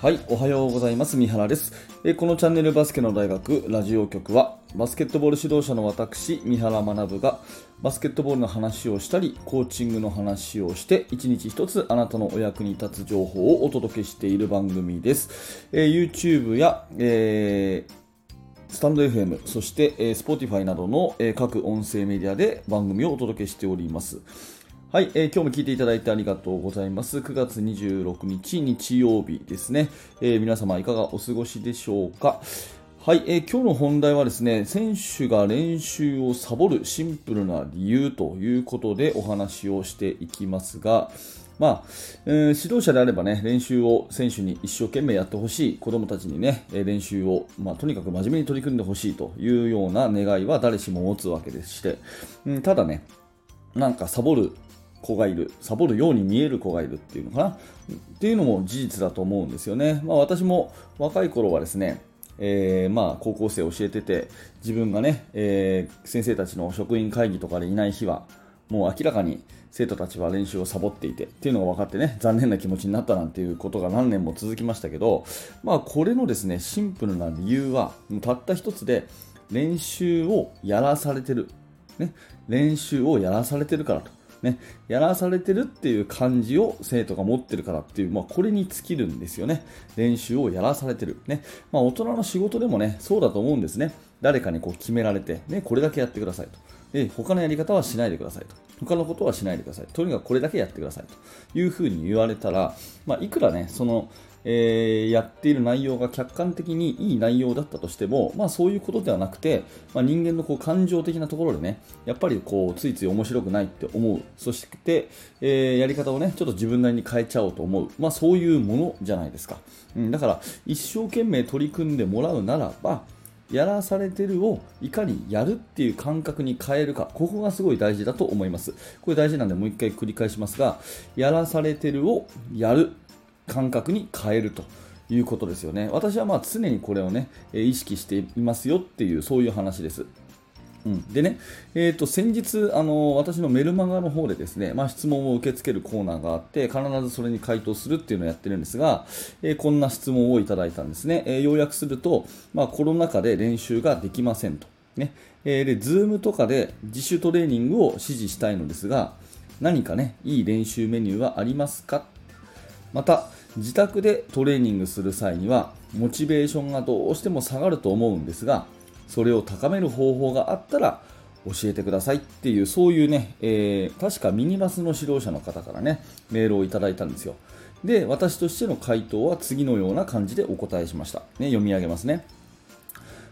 はい、おはようございます。三原です。えこのチャンネルバスケの大学ラジオ局は、バスケットボール指導者の私、三原学が、バスケットボールの話をしたり、コーチングの話をして、一日一つあなたのお役に立つ情報をお届けしている番組です。え YouTube や、えースタンド FM、そして、えー Spotify などの、えー各音声メディアで番組をお届けしております。はい、えー今日も聞いていただいてありがとうございます。9月26日日曜日ですね。えー皆様いかがお過ごしでしょうか？はい、えー今日の本題はですね、選手が練習をサボるシンプルな理由ということでお話をしていきますが、まあ、えー指導者であればね、練習を選手に一生懸命やってほしい、子供たちにね、練習を、まあ、とにかく真面目に取り組んでほしいというような願いは誰しも持つわけでして、うんただね、なんかサボる子がいる、サボるように見える子がいるっていうのかな、っていうのも事実だと思うんですよね。まあ、私も若い頃はですね、えーまあ、高校生教えてて、自分がね、えー先生たちの職員会議とかでいない日は、もう明らかに生徒たちは練習をサボっていてっていうのが分かってね、残念な気持ちになったなんていうことが何年も続きましたけど、まあ、これのですね、シンプルな理由は、たった一つで、練習をやらされてる。ね、練習をやらされてるからと。ね、やらされてるっていう感じを生徒が持ってるからっていう、まあ、これに尽きるんですよね。練習をやらされてる。ね。まあ、大人の仕事でもね、そうだと思うんですね。誰かにこう決められて、ね、これだけやってくださいと。で、他のやり方はしないでくださいと。他のことはしないでください。とにかくこれだけやってくださいというふうに言われたら、まあ、いくらね、その、えーやっている内容が客観的にいい内容だったとしても、まあ、そういうことではなくて、まあ、人間のこう感情的なところでね、やっぱりこうついつい面白くないって思う、そして、えーやり方をね、ちょっと自分なりに変えちゃおうと思う、まあ、そういうものじゃないですか。うん、だから、一生懸命取り組んでもらうならば、やらされてるをいかにやるっていう感覚に変えるか、ここがすごい大事だと思います。これ大事なんでもう一回繰り返しますが、やらされてるをやる感覚に変えるということですよね。私はまあ常にこれをね、え意識していますよっていう、そういう話です。うん、でね、えー、と先日あの、私のメルマガの方でですね、まあ、質問を受け付けるコーナーがあって、必ずそれに回答するっていうのをやってるんですが、えーこんな質問をいただいたんですね。えー要約すると、まあ、コロナ禍で練習ができませんと。ねえーで、Zoom とかで自主トレーニングを指示したいのですが、何かね、いい練習メニューはありますか？また自宅でトレーニングする際にはモチベーションがどうしても下がると思うんですがそれを高める方法があったら教えてくださいっていうそういうね、えー確かミニバスの指導者の方からねメールをいただいたんですよ。で私としての回答は次のような感じでお答えしました、ね、読み上げますね。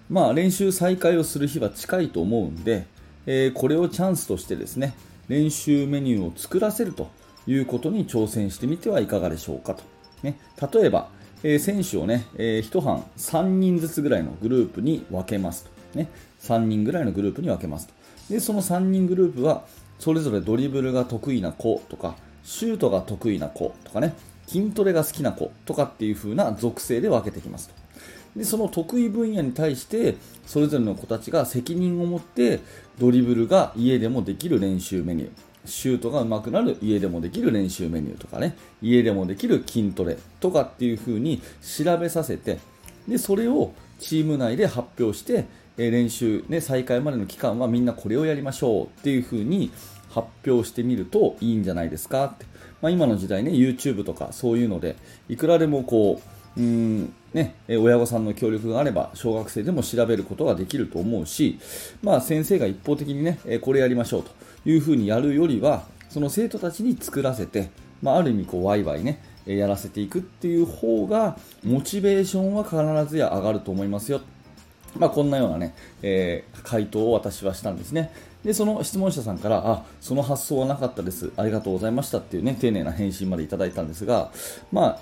まあ、練習再開をする日は近いと思うんで、えーこれをチャンスとしてですね練習メニューを作らせるということに挑戦してみてはいかがでしょうかと、ね、例えば、えー選手をね、えー一班3人ずつぐらいのグループに分けますと、ね、3人ぐらいのグループに分けますと。でその3人グループはそれぞれドリブルが得意な子とかシュートが得意な子とかね筋トレが好きな子とかっていう風な属性で分けてきますと。でその得意分野に対してそれぞれの子たちが責任を持ってドリブルが家でもできる練習メニュー。シュートが上手くなる。家でもできる練習メニューとかね。家でもできる筋トレとかっていう風に調べさせて。でそれをチーム内で発表してえ練習、ね、再開までの期間はみんなこれをやりましょうっていう風に発表してみるといいんじゃないですかって、まあ、今の時代ね YouTube とかそういうのでいくらでもこううーんね、親御さんの協力があれば小学生でも調べることができると思うし、まあ、先生が一方的にね、これやりましょうというふうにやるよりはその生徒たちに作らせて、まあ、ある意味こうワイワイねやらせていくっていう方がモチベーションは必ずや上がると思いますよまあ、こんなようなね、えー回答を私はしたんですね。で、その質問者さんから、あ、その発想はなかったです。ありがとうございましたっていうね、丁寧な返信までいただいたんですが、まあ、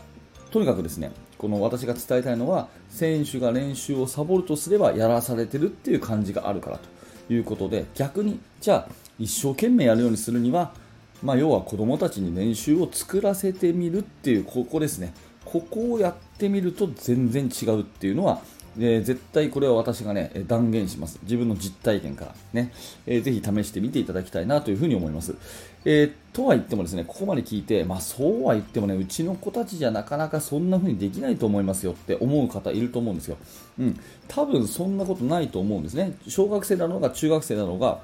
とにかくですね、この私が伝えたいのは、選手が練習をサボるとすればやらされてるっていう感じがあるからということで、逆に、じゃあ、一生懸命やるようにするには、まあ、要は子供たちに練習を作らせてみるっていう、ここですね。ここをやってみると全然違うっていうのはえー、絶対これは私がね断言します。自分の実体験からね、えー、ぜひ試してみていただきたいなというふうに思います、えー、とは言ってもですねここまで聞いて、まあ、そうは言ってもねうちの子たちじゃなかなかそんな風にできないと思いますよって思う方いると思うんですよ、うん、多分そんなことないと思うんですね。小学生だろうが中学生だろうが、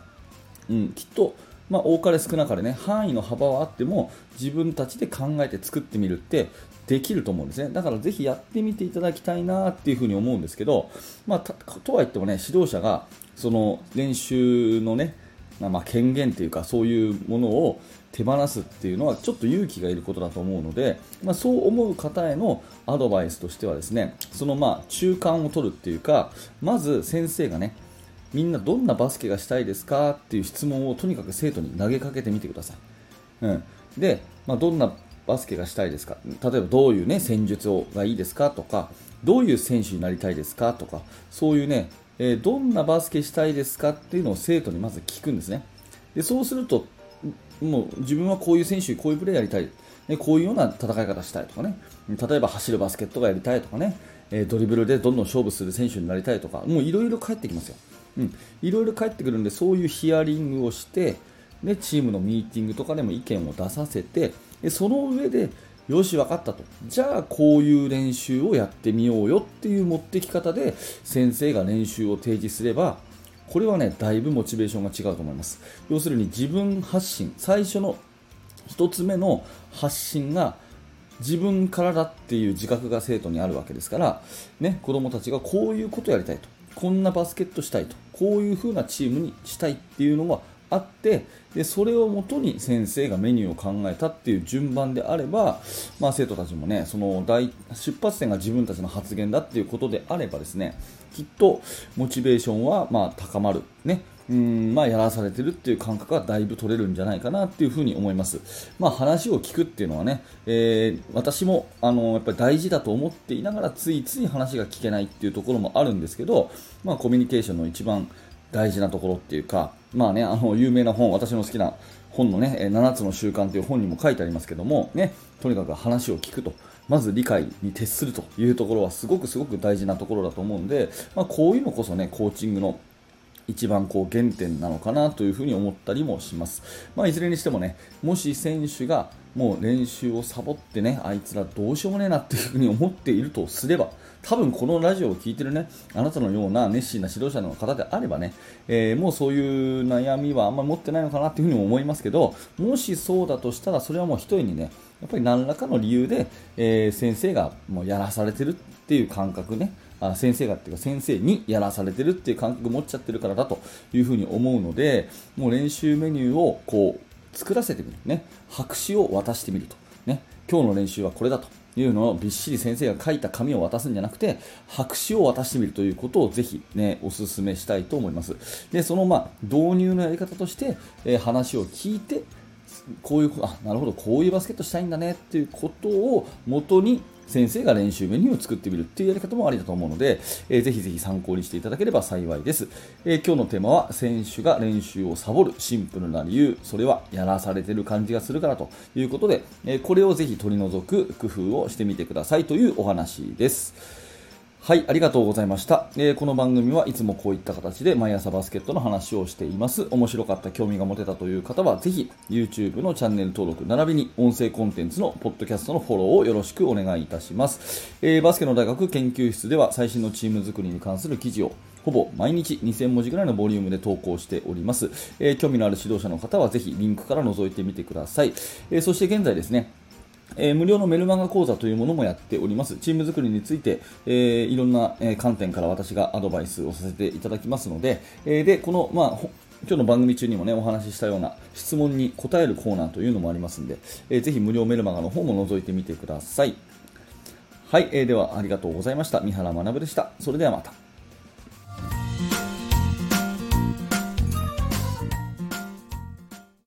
うん、きっとまあ、多かれ少なかれね範囲の幅はあっても自分たちで考えて作ってみるってできると思うんですね。だからぜひやってみていただきたいなっていうふに思うんですけど、まあ、とは言ってもね指導者がその練習のねまあ、権限というかそういうものを手放すっていうのはちょっと勇気がいることだと思うので、まあ、そう思う方へのアドバイスとしてはですねそのまあ中間を取るっていうかまず先生がねみんなどんなバスケがしたいですかっていう質問をとにかく生徒に投げかけてみてください。うん、で、まあ、どんなバスケがしたいですか？例えばどういう、ね、戦術をがいいですか？とかどういう選手になりたいですか？とかそういうね、え、どんなバスケしたいですかっていうのを生徒にまず聞くんですね。でそうするともう自分はこういう選手こういうプレーやりたい。ねこういうような戦い方したいとかね。例えば走るバスケットがやりたいとかね。えドリブルでどんどん勝負する選手になりたいとか。もういろいろ返ってきますよ。いろいろ返ってくるんでそういうヒアリングをしてでチームのミーティングとかでも意見を出させてでその上でよし分かったと。じゃあこういう練習をやってみようよっていう持ってき方で先生が練習を提示すればこれはねだいぶモチベーションが違うと思います。要するに自分発信最初の1つ目の発信が自分からだっていう自覚が生徒にあるわけですから、ね、子供たちがこういうことやりたいとこんなバスケットしたいとこういう風なチームにしたいっていうのがあってでそれをもとに先生がメニューを考えたっていう順番であれば、まあ、生徒たちもねその大出発点が自分たちの発言だっていうことであればですねきっとモチベーションはま高まる、ねうんまあ、やらされてるっていう感覚はだいぶ取れるんじゃないかなっていうふに思います。まあ、話を聞くっていうのはね、えー、私もあのやっぱり大事だと思っていながらついつい話が聞けないっていうところもあるんですけど、まあ、コミュニケーションの一番大事なところっていうか、まあね、あの有名な本、私の好きな本のね、7つの習慣という本にも書いてありますけども、ね、とにかく話を聞くと。まず理解に徹するというところはすごくすごく大事なところだと思うんで、まあ、こういうのこそね、コーチングの一番こう原点なのかなというふに思ったりもします。まあ、いずれにしてもね、もし選手がもう練習をサボってね、あいつらどうしようもねえなっていうふうに思っているとすれば、多分このラジオを聴いてるね、あなたのような熱心な指導者の方であればね、えー、もうそういう悩みはあんまり持ってないのかなっていうふうに思いますけど、もしそうだとしたら、それはもう一人にね、やっぱり何らかの理由で、えー、先生がもうやらされてるっていう感覚ね、あ先生がっていうか先生にやらされてるっていう感覚持っちゃってるからだというふうに思うのでもう練習メニューをこう作らせてみる。ね。白紙を渡してみると。ね。今日の練習はこれだというのをびっしり先生が書いた紙を渡すんじゃなくて白紙を渡してみるということをぜひ、ね、お勧めしたいと思います。でその、まあ、導入のやり方として、えー、話を聞いてこういうあなるほど。こういうバスケットしたいんだねっていうことを元に先生が練習メニューを作ってみるっていうやり方もありだと思うので、えー、ぜひぜひ参考にしていただければ幸いです、えー、今日のテーマは選手が練習をサボるシンプルな理由。それはやらされてる感じがするからということで、えー、これをぜひ取り除く工夫をしてみてくださいというお話です。はい、ありがとうございました、えー、この番組はいつもこういった形で毎朝バスケットの話をしています。面白かった、興味が持てたという方は、ぜひ YouTube のチャンネル登録、並びに音声コンテンツのポッドキャストのフォローをよろしくお願いいたします。えー、バスケの大学研究室では最新のチーム作りに関する記事をほぼ毎日2000文字ぐらいのボリュームで投稿しております。えー、興味のある指導者の方はぜひリンクから覗いてみてください。えそして現在ですね、えー、無料のメルマガ講座というものもやっております。チーム作りについて、えー、いろんな、え観点から私がアドバイスをさせていただきますので、えで、この、まあ、今日の番組中にもね、お話ししたような質問に答えるコーナーというのもありますので、えー、ぜひ無料メルマガの方も覗いてみてください。はい、えー、ではありがとうございました。三原学でした。それではまた。